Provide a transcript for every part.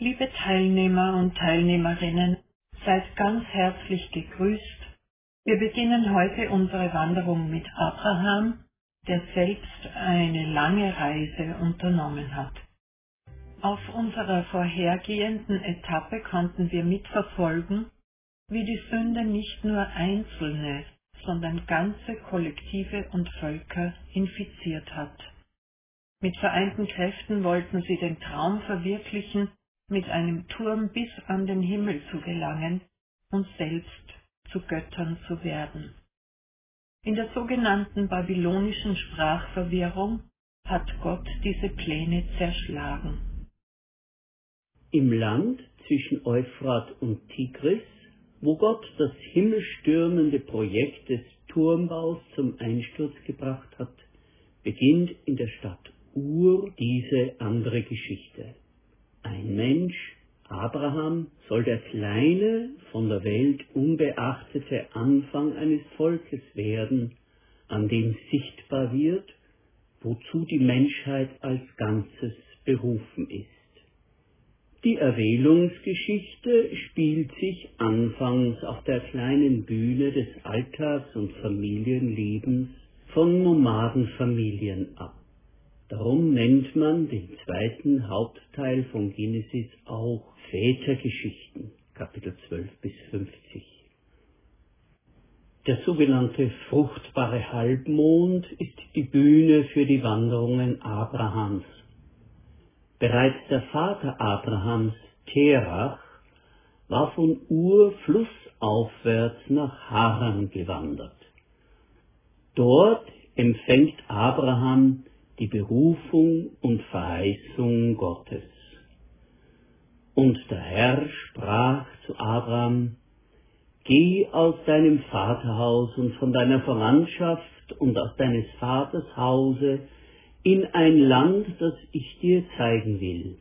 Liebe Teilnehmer und Teilnehmerinnen, seid ganz herzlich gegrüßt. Wir beginnen heute unsere Wanderung mit Abraham, der selbst eine lange Reise unternommen hat. Auf unserer vorhergehenden Etappe konnten wir mitverfolgen, wie die Sünde nicht nur Einzelne, sondern ganze Kollektive und Völker infiziert hat. Mit vereinten Kräften wollten sie den Traum verwirklichen, mit einem Turm bis an den Himmel zu gelangen und selbst zu Göttern zu werden. In der sogenannten babylonischen Sprachverwirrung hat Gott diese Pläne zerschlagen. Im Land zwischen Euphrat und Tigris, wo Gott das himmelstürmende Projekt des Turmbaus zum Einsturz gebracht hat, beginnt in der Stadt Ur diese andere Geschichte. Ein Mensch, Abraham, soll der kleine, von der Welt unbeachtete Anfang eines Volkes werden, an dem sichtbar wird, wozu die Menschheit als Ganzes berufen ist. Die Erwählungsgeschichte spielt sich anfangs auf der kleinen Bühne des Alltags und Familienlebens von Nomadenfamilien ab. Darum nennt man den zweiten Hauptteil von Genesis auch Vätergeschichten, Kapitel 12 bis 50. Der sogenannte fruchtbare Halbmond ist die Bühne für die Wanderungen Abrahams. Bereits der Vater Abrahams, Terach, war von Ur flussaufwärts nach Haran gewandert. Dort empfängt Abraham die Berufung und Verheißung Gottes. Und der Herr sprach zu Abraham, Geh aus deinem Vaterhaus und von deiner Verwandtschaft und aus deines Vaters Hause in ein Land, das ich dir zeigen will.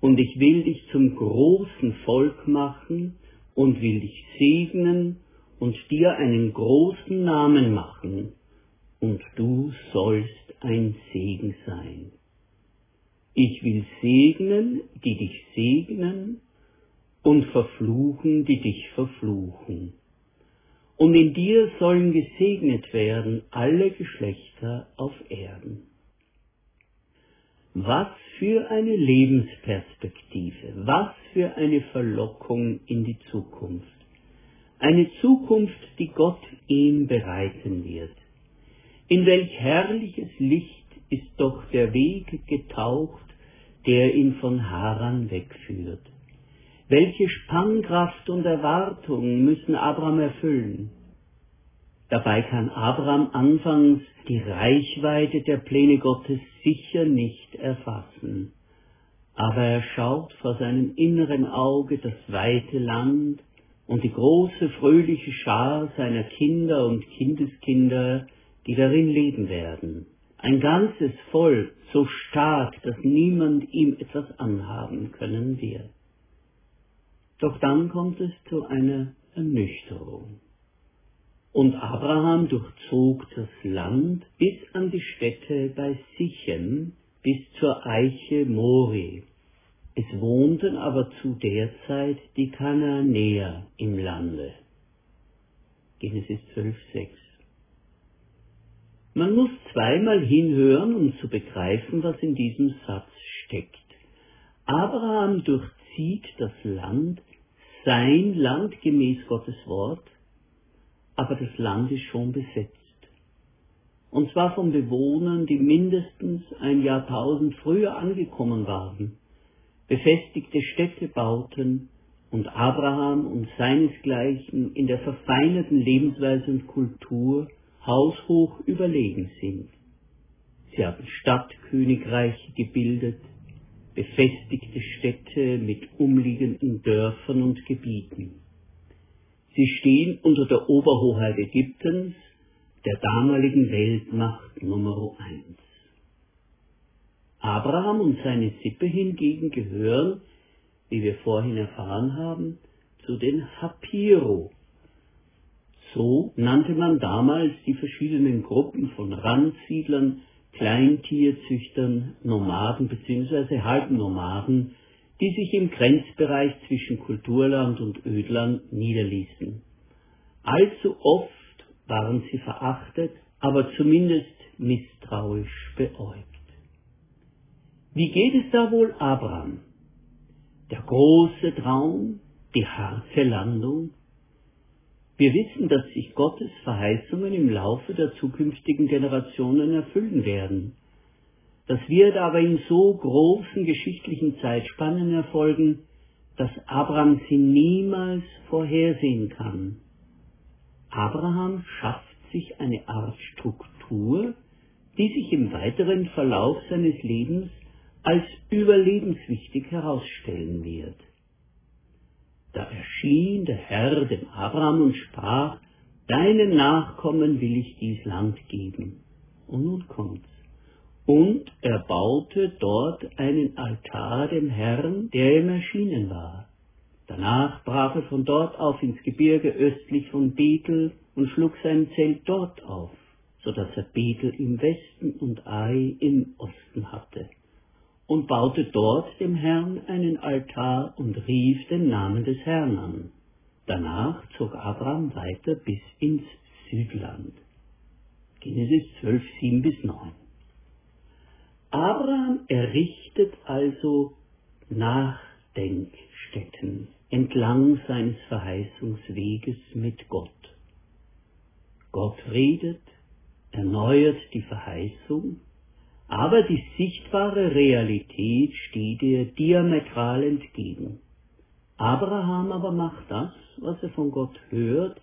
Und ich will dich zum großen Volk machen und will dich segnen und dir einen großen Namen machen, und du sollst ein Segen sein. Ich will segnen, die dich segnen, und verfluchen, die dich verfluchen. Und in dir sollen gesegnet werden alle Geschlechter auf Erden. Was für eine Lebensperspektive, was für eine Verlockung in die Zukunft. Eine Zukunft, die Gott ihm bereiten wird. In welch herrliches Licht ist doch der Weg getaucht, der ihn von Haran wegführt. Welche Spannkraft und Erwartung müssen Abraham erfüllen? Dabei kann Abraham anfangs die Reichweite der Pläne Gottes sicher nicht erfassen. Aber er schaut vor seinem inneren Auge das weite Land und die große fröhliche Schar seiner Kinder und Kindeskinder, die darin leben werden. Ein ganzes Volk, so stark, dass niemand ihm etwas anhaben können wird. Doch dann kommt es zu einer Ernüchterung. Und Abraham durchzog das Land bis an die Stätte bei Sichem, bis zur Eiche Mori. Es wohnten aber zu der Zeit die Kanaanäer im Lande. Genesis 12, 6. Man muss zweimal hinhören, um zu begreifen, was in diesem Satz steckt. Abraham durchzieht das Land, sein Land gemäß Gottes Wort, aber das Land ist schon besetzt. Und zwar von Bewohnern, die mindestens ein Jahrtausend früher angekommen waren, befestigte Städte bauten und Abraham und seinesgleichen in der verfeinerten Lebensweise und Kultur haushoch überlegen sind. Sie haben Stadtkönigreiche gebildet, befestigte Städte mit umliegenden Dörfern und Gebieten. Sie stehen unter der Oberhoheit Ägyptens, der damaligen Weltmacht Nummer eins. Abraham und seine Sippe hingegen gehören, wie wir vorhin erfahren haben, zu den Hapiro, so nannte man damals die verschiedenen Gruppen von Randsiedlern, Kleintierzüchtern, Nomaden bzw. Halbnomaden, die sich im Grenzbereich zwischen Kulturland und Ödland niederließen. Allzu oft waren sie verachtet, aber zumindest misstrauisch beäugt. Wie geht es da wohl Abraham? Der große Traum, die harte Landung? Wir wissen, dass sich Gottes Verheißungen im Laufe der zukünftigen Generationen erfüllen werden. Das wird aber in so großen geschichtlichen Zeitspannen erfolgen, dass Abraham sie niemals vorhersehen kann. Abraham schafft sich eine Art Struktur, die sich im weiteren Verlauf seines Lebens als überlebenswichtig herausstellen wird. Da erschien der Herr dem Abraham und sprach, Deinen Nachkommen will ich dies Land geben. Und nun kommt's. Und er baute dort einen Altar dem Herrn, der ihm erschienen war. Danach brach er von dort auf ins Gebirge östlich von Bethel und schlug sein Zelt dort auf, so dass er Bethel im Westen und Ai im Osten hatte, und baute dort dem Herrn einen Altar und rief den Namen des Herrn an. Danach zog Abraham weiter bis ins Südland. Genesis 12, 7 bis 9. Abraham errichtet also Nachdenkstätten entlang seines Verheißungsweges mit Gott. Gott redet, erneuert die Verheißung, aber die sichtbare Realität steht ihr diametral entgegen. Abraham aber macht das, was er von Gott hört,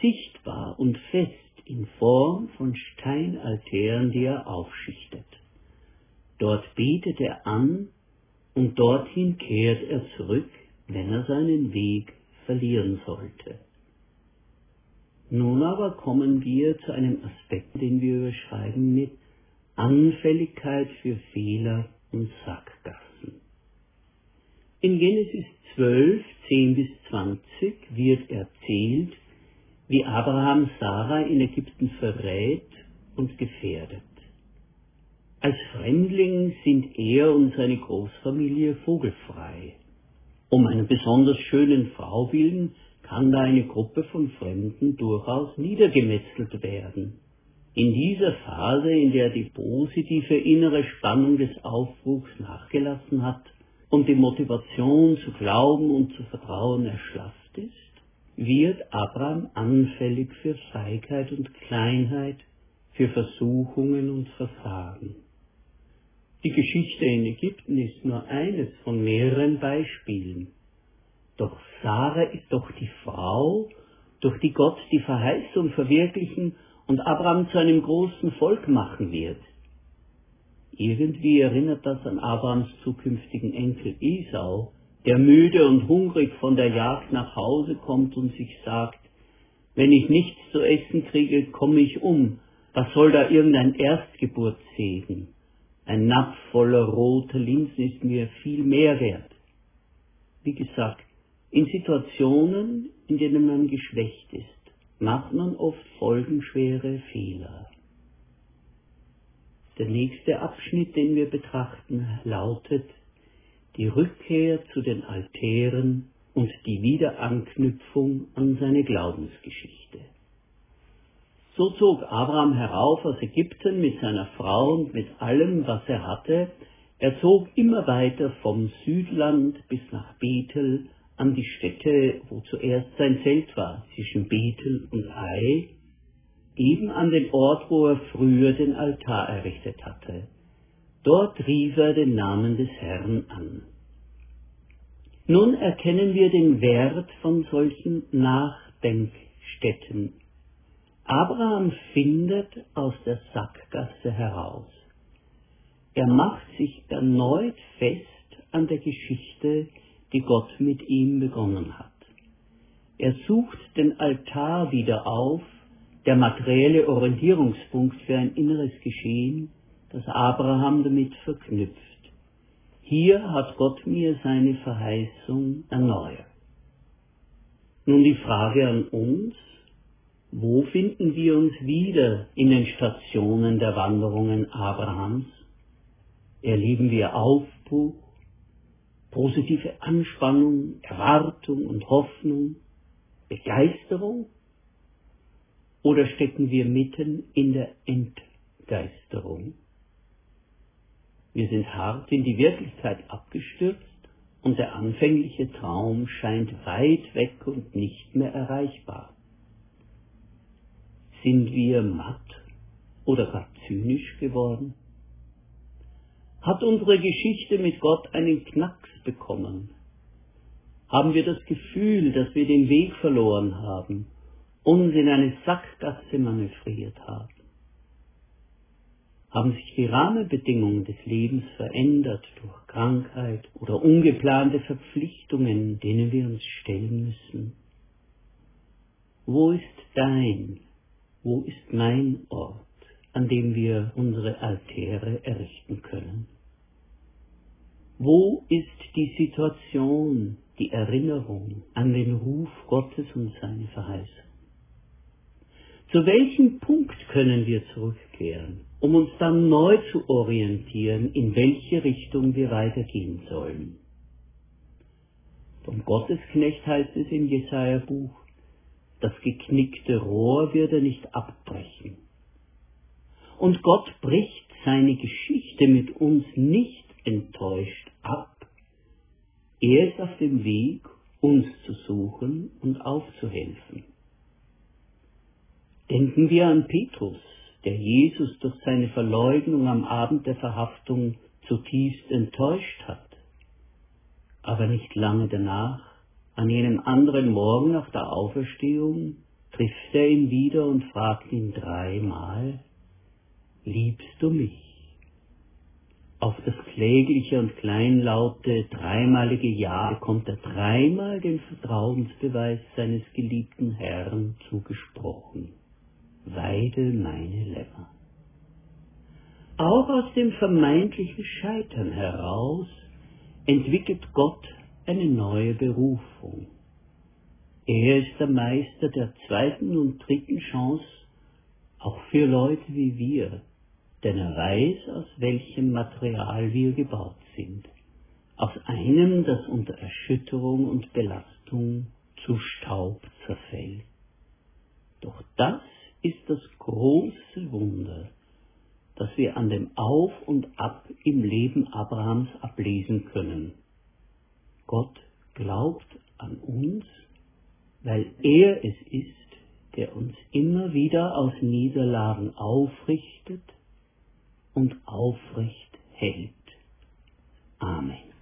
sichtbar und fest in Form von Steinaltären, die er aufschichtet. Dort betet er an und dorthin kehrt er zurück, wenn er seinen Weg verlieren sollte. Nun aber kommen wir zu einem Aspekt, den wir überschreiben mit Anfälligkeit für Fehler und Sackgassen. In Genesis 12, 10 bis 20 wird erzählt, wie Abraham Sarah in Ägypten verrät und gefährdet. Als Fremdling sind er und seine Großfamilie vogelfrei. Um einer besonders schönen Frau willen kann da eine Gruppe von Fremden durchaus niedergemetzelt werden. In dieser Phase, in der die positive innere Spannung des Aufbruchs nachgelassen hat und die Motivation zu glauben und zu vertrauen erschlafft ist, wird Abraham anfällig für Feigheit und Kleinheit, für Versuchungen und Versagen. Die Geschichte in Ägypten ist nur eines von mehreren Beispielen. Doch Sarah ist doch die Frau, durch die Gott die Verheißung verwirklichen und Abraham zu einem großen Volk machen wird. Irgendwie erinnert das an Abrahams zukünftigen Enkel Esau, der müde und hungrig von der Jagd nach Hause kommt und sich sagt, wenn ich nichts zu essen kriege, komme ich um. Was soll da irgendein Erstgeburtssegen? Ein Napf voller roter Linsen ist mir viel mehr wert. Wie gesagt, in Situationen, in denen man geschwächt ist, macht man oft folgenschwere Fehler. Der nächste Abschnitt, den wir betrachten, lautet die Rückkehr zu den Altären und die Wiederanknüpfung an seine Glaubensgeschichte. So zog Abraham herauf aus Ägypten mit seiner Frau und mit allem, was er hatte. Er zog immer weiter vom Südland bis nach Bethel an die Stätte, wo zuerst sein Zelt war, zwischen Bethel und Ai, eben an den Ort, wo er früher den Altar errichtet hatte. Dort rief er den Namen des Herrn an. Nun erkennen wir den Wert von solchen Nachdenkstätten Abraham findet aus der Sackgasse heraus. Er macht sich erneut fest an der Geschichte, die Gott mit ihm begonnen hat. Er sucht den Altar wieder auf, der materielle Orientierungspunkt für ein inneres Geschehen, das Abraham damit verknüpft. Hier hat Gott mir seine Verheißung erneuert. Nun die Frage an uns, wo finden wir uns wieder in den Stationen der Wanderungen Abrahams? Erleben wir Aufbruch, positive Anspannung, Erwartung und Hoffnung, Begeisterung? Oder stecken wir mitten in der Entgeisterung? Wir sind hart in die Wirklichkeit abgestürzt und der anfängliche Traum scheint weit weg und nicht mehr erreichbar. Sind wir matt oder gar zynisch geworden? Hat unsere Geschichte mit Gott einen Knacks bekommen? Haben wir das Gefühl, dass wir den Weg verloren haben, uns in eine Sackgasse manövriert haben? Haben sich die Rahmenbedingungen des Lebens verändert durch Krankheit oder ungeplante Verpflichtungen, denen wir uns stellen müssen? Wo ist dein, wo ist mein Ort, an dem wir unsere Altäre errichten können? Wo ist die Situation, die Erinnerung an den Ruf Gottes und seine Verheißung? Zu welchem Punkt können wir zurückkehren, um uns dann neu zu orientieren, in welche Richtung wir weitergehen sollen? Vom Gottesknecht heißt es im Jesaja-Buch, das geknickte Rohr wird er nicht abbrechen. Und Gott bricht seine Geschichte mit uns nicht enttäuscht ab. Er ist auf dem Weg, uns zu suchen und aufzuhelfen. Denken wir an Petrus, der Jesus durch seine Verleugnung am Abend der Verhaftung zutiefst enttäuscht hat. Aber nicht lange danach, an jenem anderen Morgen nach der Auferstehung, trifft er ihn wieder und fragt ihn dreimal, liebst du mich? Auf das klägliche und kleinlaute dreimalige Ja bekommt er dreimal den Vertrauensbeweis seines geliebten Herrn zugesprochen. Weide meine Lämmer. Auch aus dem vermeintlichen Scheitern heraus entwickelt Gott eine neue Berufung. Er ist der Meister der zweiten und dritten Chance, auch für Leute wie wir, denn er weiß, aus welchem Material wir gebaut sind. Aus einem, das unter Erschütterung und Belastung zu Staub zerfällt. Doch das ist das große Wunder, das wir an dem Auf und Ab im Leben Abrahams ablesen können. Gott glaubt an uns, weil er es ist, der uns immer wieder aus Niederlagen aufrichtet und aufrecht hält. Amen.